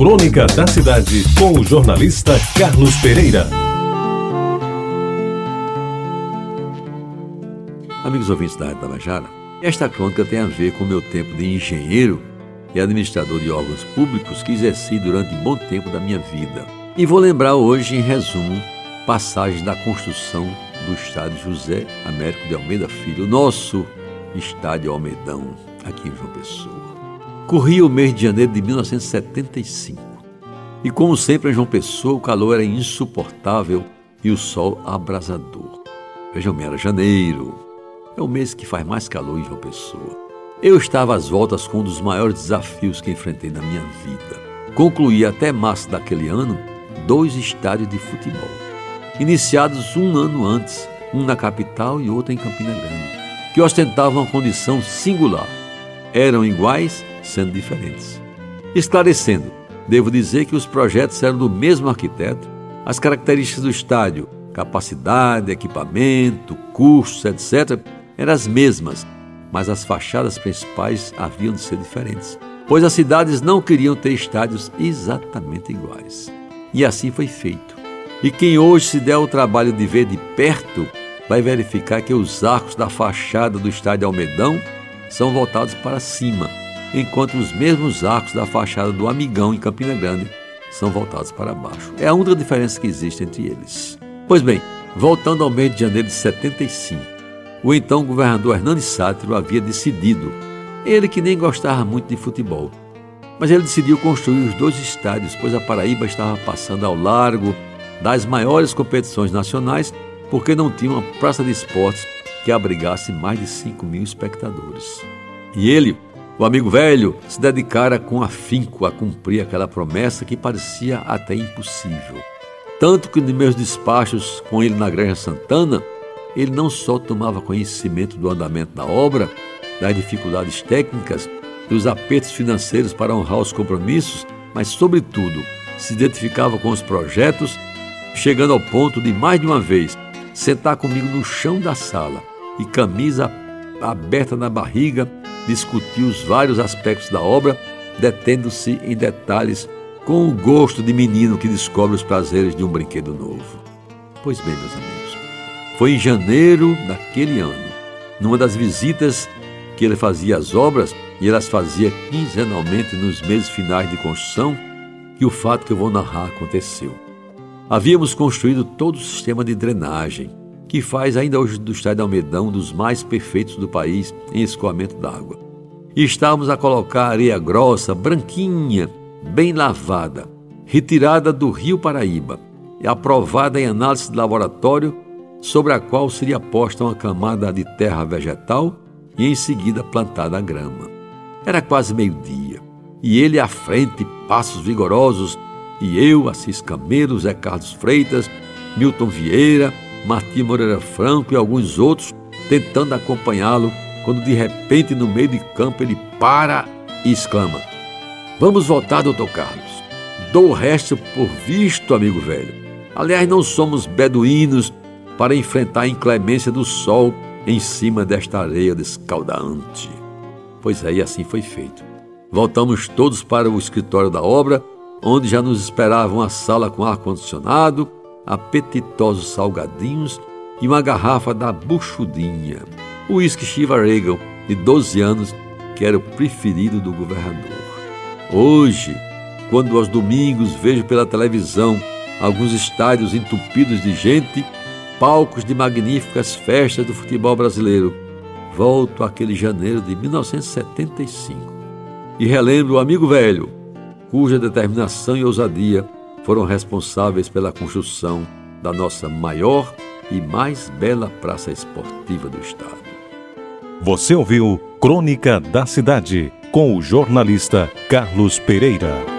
Crônica da Cidade, com o jornalista Carlos Pereira. Amigos ouvintes da Rádio Tabajara, esta crônica tem a ver com o meu tempo de engenheiro e administrador de órgãos públicos que exerci durante um bom tempo da minha vida. E vou lembrar hoje, em resumo, passagens da construção do estádio José Américo de Almeida Filho, nosso estádio Almedão, aqui em João Pessoa. Corria o mês de janeiro de 1975. E como sempre em João Pessoa, o calor era insuportável e o sol abrasador. Vejam bem, era janeiro. É o mês que faz mais calor em João Pessoa. Eu estava às voltas com um dos maiores desafios que enfrentei na minha vida. Concluí até março daquele ano dois estádios de futebol, iniciados um ano antes, um na capital e outro em Campina Grande, que ostentavam uma condição singular. Eram iguais sendo diferentes. Esclarecendo, devo dizer que os projetos eram do mesmo arquiteto, as características do estádio, capacidade, equipamento, custos, etc., eram as mesmas, mas as fachadas principais haviam de ser diferentes, pois as cidades não queriam ter estádios exatamente iguais. E assim foi feito. E quem hoje se der o trabalho de ver de perto vai verificar que os arcos da fachada do estádio Almedão são voltados para cima, enquanto os mesmos arcos da fachada do Amigão em Campina Grande são voltados para baixo. É a única diferença que existe entre eles. Pois bem, voltando ao mês de janeiro de 75, o então governador Hernani Sátiro havia decidido, ele que nem gostava muito de futebol, mas ele decidiu construir os dois estádios, pois a Paraíba estava passando ao largo das maiores competições nacionais, porque não tinha uma praça de esportes que abrigasse mais de 5 mil espectadores. E ele, o amigo velho se dedicara com afinco a cumprir aquela promessa que parecia até impossível. Tanto que nos meus despachos com ele na Granja Santana, ele não só tomava conhecimento do andamento da obra, das dificuldades técnicas, dos apertos financeiros para honrar os compromissos, mas, sobretudo, se identificava com os projetos, chegando ao ponto de, mais de uma vez, sentar comigo no chão da sala e camisa aberta na barriga discutiu os vários aspectos da obra, detendo-se em detalhes com o gosto de menino que descobre os prazeres de um brinquedo novo. Pois bem, meus amigos, foi em janeiro daquele ano, numa das visitas que ele fazia às obras, e elas fazia quinzenalmente nos meses finais de construção, que o fato que eu vou narrar aconteceu. Havíamos construído todo o sistema de drenagem, que faz ainda hoje do Estádio Almedão um dos mais perfeitos do país em escoamento d'água. Estávamos a colocar areia grossa, branquinha, bem lavada, retirada do Rio Paraíba e aprovada em análise de laboratório, sobre a qual seria posta uma camada de terra vegetal e em seguida plantada a grama. Era quase meio-dia, e ele à frente, passos vigorosos, e eu, Assis Camelo, Zé Carlos Freitas, Milton Vieira, Martim Moreira Franco e alguns outros tentando acompanhá-lo, quando de repente, no meio de campo, ele para e exclama: Vamos voltar, doutor Carlos. Dou o resto por visto, amigo velho. Aliás, não somos beduínos para enfrentar a inclemência do sol em cima desta areia descaldante. Pois é, e assim foi feito. Voltamos todos para o escritório da obra, onde já nos esperava uma sala com ar-condicionado, apetitosos salgadinhos e uma garrafa da Buchudinha, o uísque Shiva Regal, de 12 anos, que era o preferido do governador. Hoje, quando aos domingos vejo pela televisão alguns estádios entupidos de gente, palcos de magníficas festas do futebol brasileiro, volto àquele janeiro de 1975 e relembro o amigo velho, cuja determinação e ousadia foram responsáveis pela construção da nossa maior e mais bela praça esportiva do estado. Você ouviu Crônica da Cidade com o jornalista Carlos Pereira.